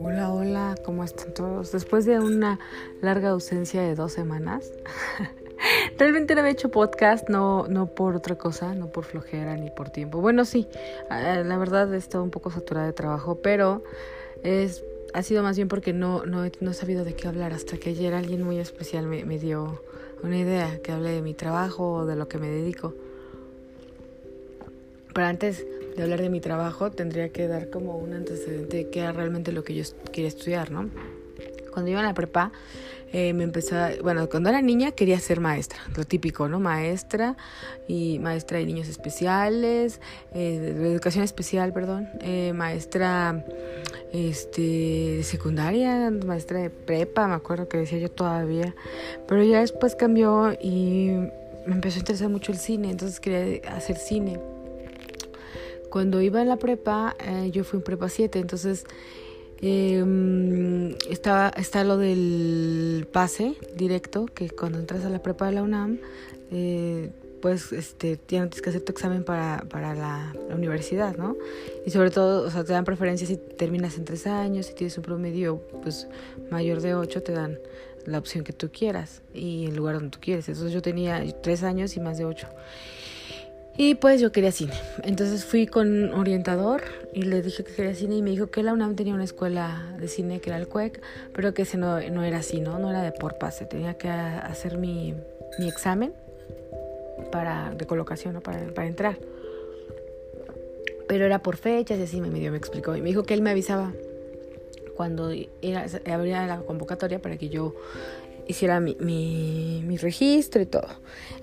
Hola, hola, ¿cómo están todos? Después de una larga ausencia de dos semanas, realmente no había hecho podcast, no, no por otra cosa, no por flojera ni por tiempo. Bueno, sí, eh, la verdad he estado un poco saturada de trabajo, pero es, ha sido más bien porque no, no, no he sabido de qué hablar hasta que ayer alguien muy especial me, me dio una idea, que hable de mi trabajo o de lo que me dedico. Pero antes de hablar de mi trabajo, tendría que dar como un antecedente de qué era realmente lo que yo quería estudiar, ¿no? Cuando iba a la prepa, eh, me empezó, a, bueno, cuando era niña quería ser maestra, lo típico, ¿no? Maestra y maestra de niños especiales, eh, de educación especial, perdón, eh, maestra este, de secundaria, maestra de prepa, me acuerdo que decía yo todavía, pero ya después cambió y me empezó a interesar mucho el cine, entonces quería hacer cine cuando iba a la prepa, eh, yo fui en prepa 7, entonces eh, estaba, está lo del pase directo, que cuando entras a la prepa de la UNAM, eh, pues este, tienes que hacer tu examen para, para la, la, universidad, ¿no? Y sobre todo, o sea, te dan preferencia si terminas en tres años, si tienes un promedio pues mayor de ocho, te dan la opción que tú quieras y el lugar donde tú quieres. Entonces yo tenía tres años y más de ocho. Y pues yo quería cine. Entonces fui con un orientador y le dije que quería cine y me dijo que la UNAM tenía una escuela de cine que era el CUEC, pero que ese no, no era así, ¿no? No era de por pase. Tenía que hacer mi, mi examen para, de colocación, ¿no? Para, para entrar. Pero era por fechas y así me medio me explicó. Y me dijo que él me avisaba cuando era, abría la convocatoria para que yo hiciera mi, mi, mi, registro y todo.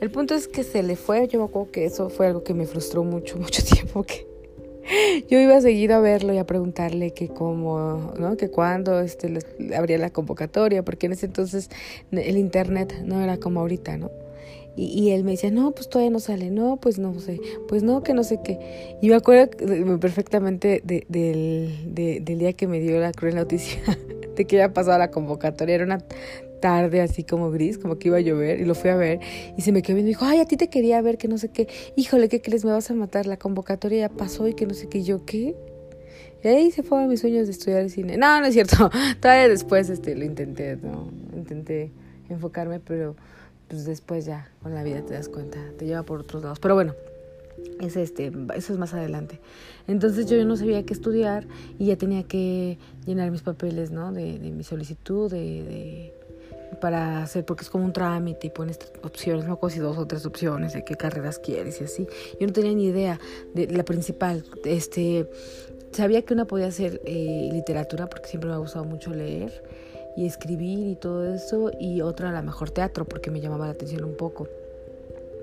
El punto es que se le fue, yo me acuerdo que eso fue algo que me frustró mucho, mucho tiempo, que yo iba seguido a verlo y a preguntarle que cómo, ¿no? Que cuándo este, abría la convocatoria, porque en ese entonces el internet no era como ahorita, ¿no? Y, y, él me decía, no, pues todavía no sale, no, pues no sé, pues no, que no sé qué. Y me acuerdo perfectamente de, de, de, del día que me dio la cruel noticia de que había pasado la convocatoria. Era una tarde así como gris, como que iba a llover, y lo fui a ver, y se me quedó viendo y dijo, ay, a ti te quería ver, que no sé qué, híjole, ¿qué crees? Me vas a matar, la convocatoria ya pasó y que no sé qué, y yo, ¿qué? Y ahí se fueron mis sueños de estudiar cine. No, no es cierto, todavía después este, lo intenté, ¿no? Intenté enfocarme, pero pues después ya con la vida te das cuenta, te lleva por otros lados. Pero bueno, es este, eso es más adelante. Entonces yo no sabía qué estudiar y ya tenía que llenar mis papeles, ¿no? De, de mi solicitud, de, de para hacer, porque es como un trámite y pones opciones, no si dos o tres opciones de qué carreras quieres y así. Yo no tenía ni idea de la principal. Este, sabía que una podía hacer eh, literatura porque siempre me ha gustado mucho leer y escribir y todo eso, y otra a la mejor teatro porque me llamaba la atención un poco.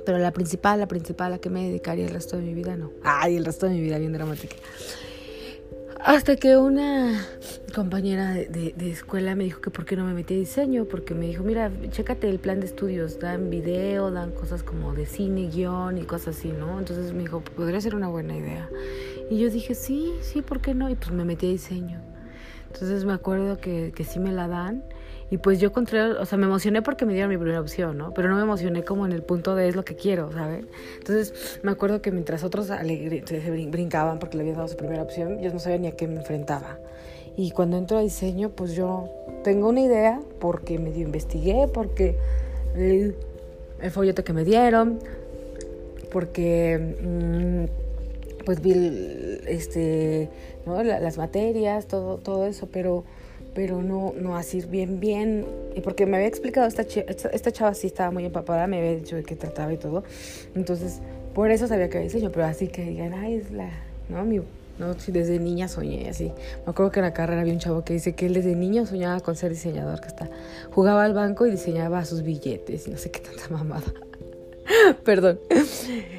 Pero la principal, la principal, a que me dedicaría el resto de mi vida, no. Ay, el resto de mi vida bien dramática. Hasta que una compañera de, de, de, escuela me dijo que por qué no me metí a diseño, porque me dijo, mira, chécate el plan de estudios, dan video, dan cosas como de cine, guion y cosas así, ¿no? Entonces me dijo, podría ser una buena idea. Y yo dije, sí, sí, ¿por qué no? Y pues me metí a diseño. Entonces me acuerdo que, que sí me la dan y pues yo encontré, o sea, me emocioné porque me dieron mi primera opción, ¿no? Pero no me emocioné como en el punto de es lo que quiero, ¿sabes? Entonces me acuerdo que mientras otros se brincaban porque le habían dado su primera opción, yo no sabía ni a qué me enfrentaba. Y cuando entro a diseño, pues yo tengo una idea porque medio investigué, porque el, folleto que me dieron, porque mmm, pues vi este, ¿no? las materias, todo, todo eso, pero pero no, no así bien, bien, y porque me había explicado, esta, esta, esta chava sí estaba muy empapada, me había dicho de qué trataba y todo, entonces por eso sabía que había diseño, pero así que digan, ay, es la, ¿no? Mi, no, si desde niña soñé así. Me acuerdo que en la carrera había un chavo que dice que él desde niño soñaba con ser diseñador, que hasta jugaba al banco y diseñaba sus billetes no sé qué tanta mamada. Perdón.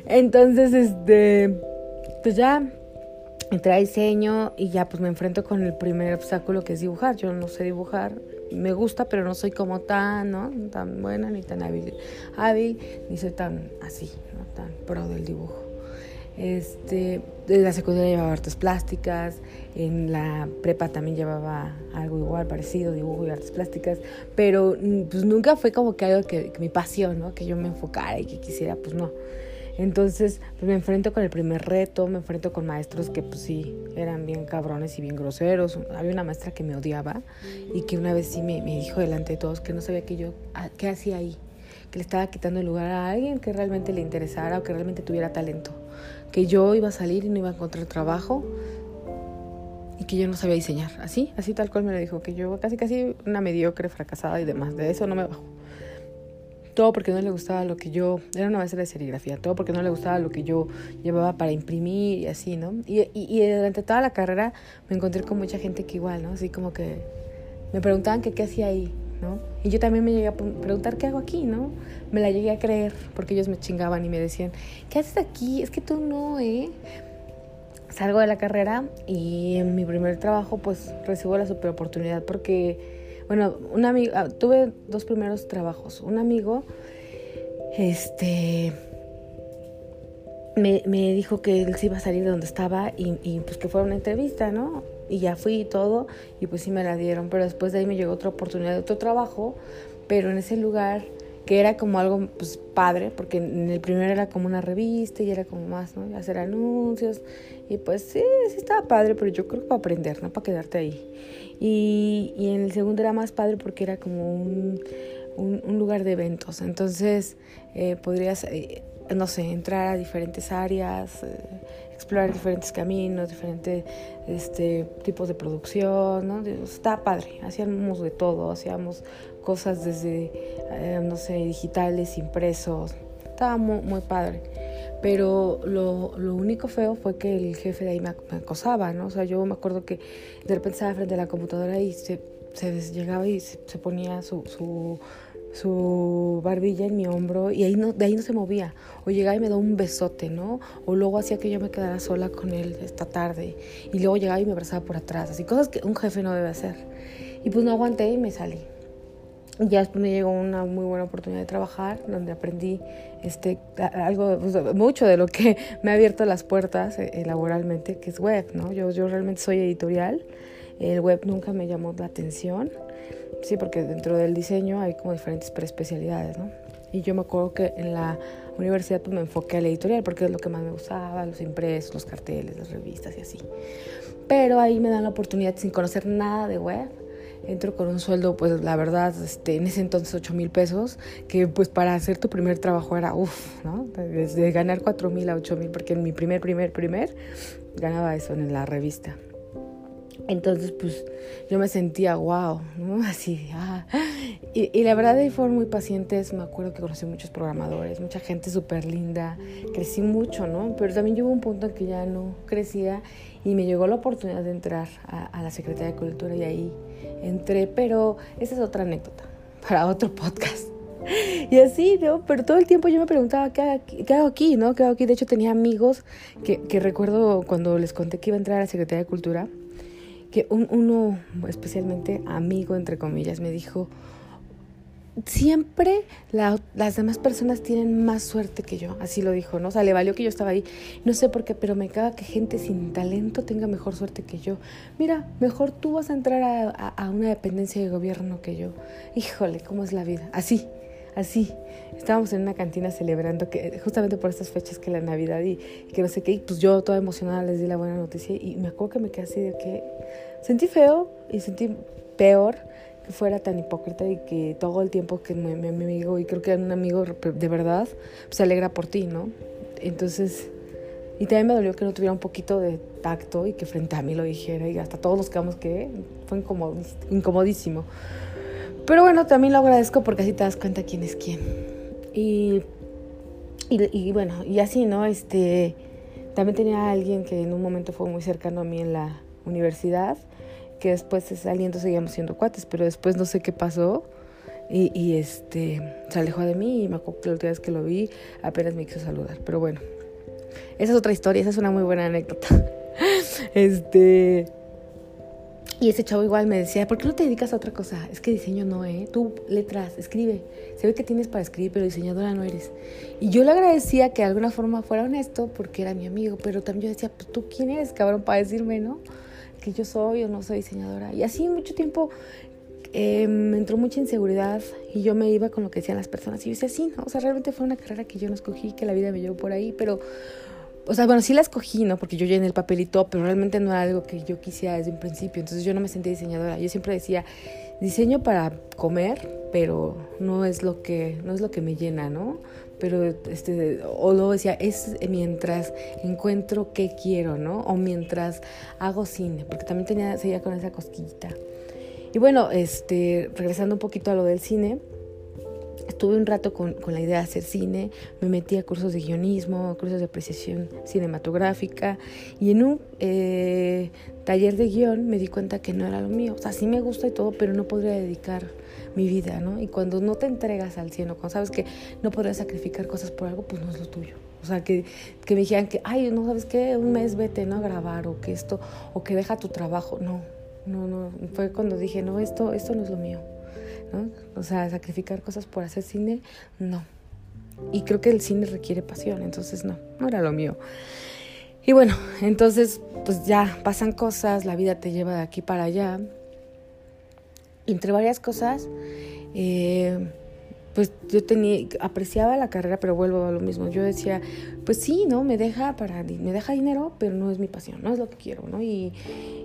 Entonces, este, pues ya entré a diseño y ya pues me enfrento con el primer obstáculo que es dibujar. Yo no sé dibujar, me gusta, pero no soy como tan, ¿no? Tan buena ni tan hábil, ni soy tan así, ¿no? Tan pro del dibujo. Este, desde la secundaria llevaba artes plásticas, en la prepa también llevaba algo igual, parecido, dibujo y artes plásticas, pero pues nunca fue como que algo que, que mi pasión, ¿no? Que yo me enfocara y que quisiera, pues no. Entonces, pues me enfrento con el primer reto, me enfrento con maestros que pues sí, eran bien cabrones y bien groseros. Había una maestra que me odiaba y que una vez sí me, dijo delante de todos que no sabía que yo, qué hacía ahí, que le estaba quitando el lugar a alguien que realmente le interesara o que realmente tuviera talento, que yo iba a salir y no iba a encontrar trabajo y que yo no sabía diseñar. Así, así tal cual me lo dijo, que yo casi casi una mediocre, fracasada y demás, de eso no me bajo todo porque no le gustaba lo que yo, era una maestra de serigrafía, todo porque no le gustaba lo que yo llevaba para imprimir y así, ¿no? Y, y, durante toda la carrera me encontré con mucha gente que igual, ¿no? Así como que me preguntaban que qué hacía ahí, ¿no? Y yo también me llegué a preguntar qué hago aquí, ¿no? Me la llegué a creer porque ellos me chingaban y me decían, ¿qué haces aquí? Es que tú no, ¿eh? Salgo de la carrera y en mi primer trabajo pues recibo la super oportunidad porque bueno, un amigo, ah, tuve dos primeros trabajos. Un amigo, este, me, me, dijo que él se iba a salir de donde estaba y, y, pues que fuera una entrevista, ¿no? Y ya fui y todo y pues sí me la dieron, pero después de ahí me llegó otra oportunidad de otro trabajo, pero en ese lugar que era como algo pues padre, porque en el primero era como una revista y era como más, ¿no? Hacer anuncios y pues sí, sí estaba padre, pero yo creo que para aprender, no para quedarte ahí. Y, y en el segundo era más padre porque era como un, un, lugar de eventos, entonces eh, podrías, eh, no sé, entrar a diferentes áreas, eh, explorar diferentes caminos, diferentes este, tipos de producción, ¿no? Estaba padre, hacíamos de todo, hacíamos cosas desde, eh, no sé, digitales, impresos. Estaba muy, muy padre. Pero lo, lo, único feo fue que el jefe de ahí me, acosaba, ¿no? O sea, yo me acuerdo que de repente estaba frente a la computadora y se, se llegaba y se, ponía su, su, su, barbilla en mi hombro y ahí no, de ahí no se movía. O llegaba y me daba un besote, ¿no? O luego hacía que yo me quedara sola con él esta tarde. Y luego llegaba y me abrazaba por atrás. Así cosas que un jefe no debe hacer. Y pues no aguanté y me salí ya después me llegó una muy buena oportunidad de trabajar, donde aprendí este, algo, pues, mucho de lo que me ha abierto las puertas eh, laboralmente, que es web, ¿no? Yo, yo realmente soy editorial, el web nunca me llamó la atención, sí, porque dentro del diseño hay como diferentes preespecialidades, ¿no? Y yo me acuerdo que en la universidad pues, me enfoqué al editorial, porque es lo que más me gustaba, los impresos, los carteles, las revistas y así. Pero ahí me dan la oportunidad, sin conocer nada de web, entro con un sueldo, pues la verdad, este, en ese entonces 8 mil pesos, que pues para hacer tu primer trabajo era uff, ¿no? Desde ganar 4 mil a 8 mil, porque en mi primer, primer, primer ganaba eso en la revista. Entonces, pues yo me sentía wow, ¿no? Así, ah. y, y, la verdad ahí fueron muy pacientes. Me acuerdo que conocí muchos programadores, mucha gente súper linda. Crecí mucho, ¿no? Pero también llegó un punto en que ya no crecía y me llegó la oportunidad de entrar a, a la Secretaría de Cultura y ahí entré, pero esa es otra anécdota para otro podcast. Y así, ¿no? Pero todo el tiempo yo me preguntaba, ¿qué, qué hago aquí, no? ¿Qué hago aquí? De hecho, tenía amigos que, que, recuerdo cuando les conté que iba a entrar a la Secretaría de Cultura, que un, uno, especialmente amigo, entre comillas, me dijo, siempre las demás personas tienen más suerte que yo, así lo dijo, ¿no? O sea, le valió que yo estaba ahí, no sé por qué, pero me caga que gente sin talento tenga mejor suerte que yo. Mira, mejor tú vas a entrar a, una dependencia de gobierno que yo. Híjole, ¿cómo es la vida? Así, así. Estábamos en una cantina celebrando que justamente por estas fechas que la Navidad y, que no sé qué, y pues yo toda emocionada les di la buena noticia y me acuerdo que me quedé así de que sentí feo y sentí peor fuera tan hipócrita y que todo el tiempo que mi, amigo, y creo que un amigo de verdad, se alegra por ti, ¿no? Entonces, y también me dolió que no tuviera un poquito de tacto y que frente a mí lo dijera y hasta todos los quedamos que fue incomodísimo. Pero bueno, también lo agradezco porque así te das cuenta quién es quién. Y, y, bueno, y así, ¿no? Este, también tenía alguien que en un momento fue muy cercano a mí en la universidad que después saliendo seguíamos siendo cuates, pero después no sé qué pasó y, y, este se alejó de mí y me acuerdo que la última vez que lo vi apenas me quiso saludar, pero bueno, esa es otra historia, esa es una muy buena anécdota. este y ese chavo igual me decía, ¿por qué no te dedicas a otra cosa? Es que diseño no, ¿eh? Tú letras, escribe. Se ve que tienes para escribir, pero diseñadora no eres. Y yo le agradecía que de alguna forma fuera honesto porque era mi amigo, pero también yo decía, pues tú quién eres, cabrón, para decirme, ¿no? Yo soy o no soy diseñadora. Y así mucho tiempo eh, me entró mucha inseguridad y yo me iba con lo que decían las personas. Y yo decía, sí, ¿no? O sea, realmente fue una carrera que yo no escogí, que la vida me llevó por ahí, pero o sea, bueno, sí la escogí, ¿no? Porque yo llené el papelito, pero realmente no era algo que yo quisiera desde un principio. Entonces yo no me sentía diseñadora. Yo siempre decía, diseño para comer, pero no es lo que, no es lo que me llena, ¿no? Pero, este, o luego decía, es mientras encuentro qué quiero, ¿no? O mientras hago cine, porque también tenía, seguía con esa cosquillita. Y bueno, este, regresando un poquito a lo del cine, Estuve un rato con, con, la idea de hacer cine, me metí a cursos de guionismo, cursos de apreciación cinematográfica y en un eh, taller de guion me di cuenta que no era lo mío. O sea, sí me gusta y todo, pero no podría dedicar mi vida, ¿no? Y cuando no te entregas al cielo, cuando sabes que no podrías sacrificar cosas por algo, pues no es lo tuyo. O sea, que, que me dijeran que, ay, no sabes qué, un mes vete, ¿no? A grabar o que esto, o que deja tu trabajo. No, no, no. Fue cuando dije, no, esto, esto no es lo mío. O sea, sacrificar cosas por hacer cine, no. Y creo que el cine requiere pasión, entonces no, no era lo mío. Y bueno, entonces pues ya pasan cosas, la vida te lleva de aquí para allá. entre varias cosas, eh, pues yo tenía, apreciaba la carrera, pero vuelvo a lo mismo. Yo decía, pues sí, ¿no? Me deja para, me deja dinero, pero no es mi pasión, no es lo que quiero, ¿no? Y,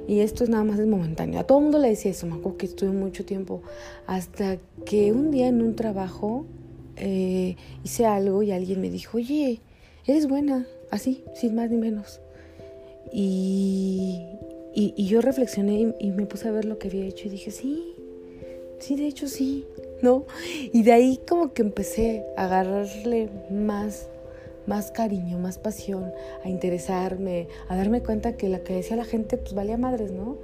y esto es nada más es momentáneo. A todo el mundo le decía eso, me acuerdo que estuve mucho tiempo, hasta que un día en un trabajo eh, hice algo y alguien me dijo, oye, eres buena, así, sin más ni menos. Y, y, y yo reflexioné y, y me puse a ver lo que había hecho y dije, sí, sí, de hecho sí. ¿No? Y de ahí como que empecé a agarrarle más, más cariño, más pasión, a interesarme, a darme cuenta que la que decía la gente pues valía madres, ¿no?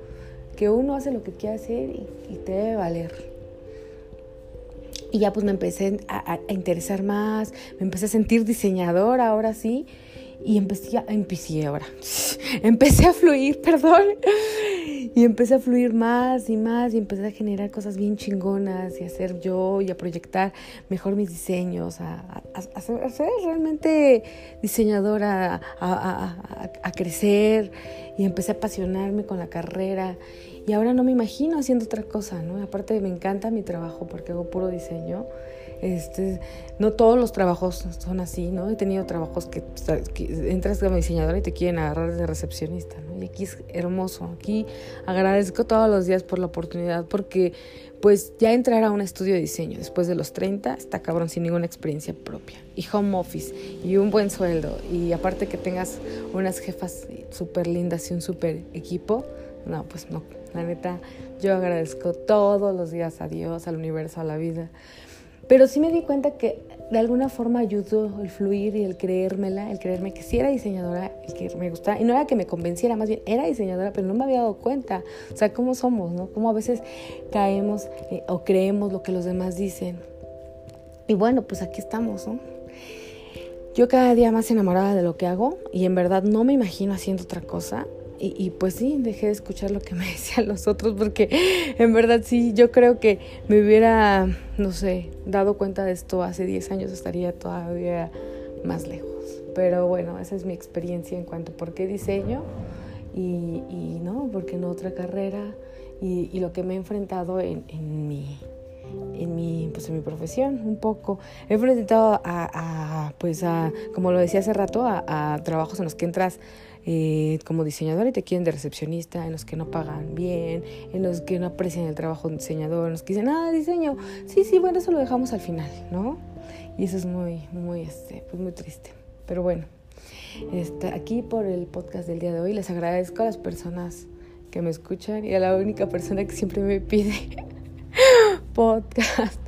Que uno hace lo que quiere hacer y, te debe valer. Y ya pues me empecé a, a, interesar más, me empecé a sentir diseñadora ahora sí, y empecé, a, empecé ahora, empecé a fluir, perdón, y empecé a fluir más y más y empecé a generar cosas bien chingonas y a hacer yo y a proyectar mejor mis diseños, a, a, ser, realmente diseñadora, a, crecer. Y empecé a apasionarme con la carrera. Y ahora no me imagino haciendo otra cosa, ¿no? Aparte me encanta mi trabajo porque hago puro diseño este, no todos los trabajos son así, ¿no? He tenido trabajos que, entras como diseñadora y te quieren agarrar de recepcionista, ¿no? Y aquí es hermoso. Aquí agradezco todos los días por la oportunidad porque pues ya entrar a un estudio de diseño después de los 30 está cabrón sin ninguna experiencia propia. Y home office y un buen sueldo y aparte que tengas unas jefas súper lindas y un súper equipo, no, pues no. La neta, yo agradezco todos los días a Dios, al universo, a la vida pero sí me di cuenta que de alguna forma ayudó el fluir y el creérmela, el creerme que sí era diseñadora, el que me gustaba. Y no era que me convenciera, más bien era diseñadora, pero no me había dado cuenta. O sea, cómo somos, ¿no? Cómo a veces caemos eh, o creemos lo que los demás dicen. Y bueno, pues aquí estamos, ¿no? Yo cada día más enamorada de lo que hago y en verdad no me imagino haciendo otra cosa. Y, pues sí, dejé de escuchar lo que me decían los otros porque en verdad sí, yo creo que me hubiera, no sé, dado cuenta de esto hace 10 años estaría todavía más lejos. Pero bueno, esa es mi experiencia en cuanto a por qué diseño y, y no, porque no otra carrera y, y, lo que me he enfrentado en, en mi en mi, pues en mi profesión un poco. He enfrentado a, pues a, como lo decía hace rato, a trabajos en los que entras eh, como diseñador y te quieren de recepcionista, en los que no pagan bien, en los que no aprecian el trabajo de diseñador, en los que dicen, ah, diseño, sí, sí, bueno, eso lo dejamos al final, ¿no? Y eso es muy, muy, este, pues muy triste. Pero bueno, este, aquí por el podcast del día de hoy les agradezco a las personas que me escuchan y a la única persona que siempre me pide podcast.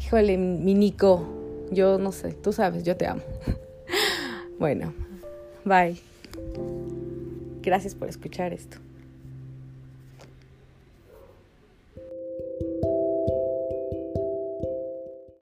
Híjole, mi Nico, yo no sé, tú sabes, yo te amo. Bueno, bye. Gracias por escuchar esto.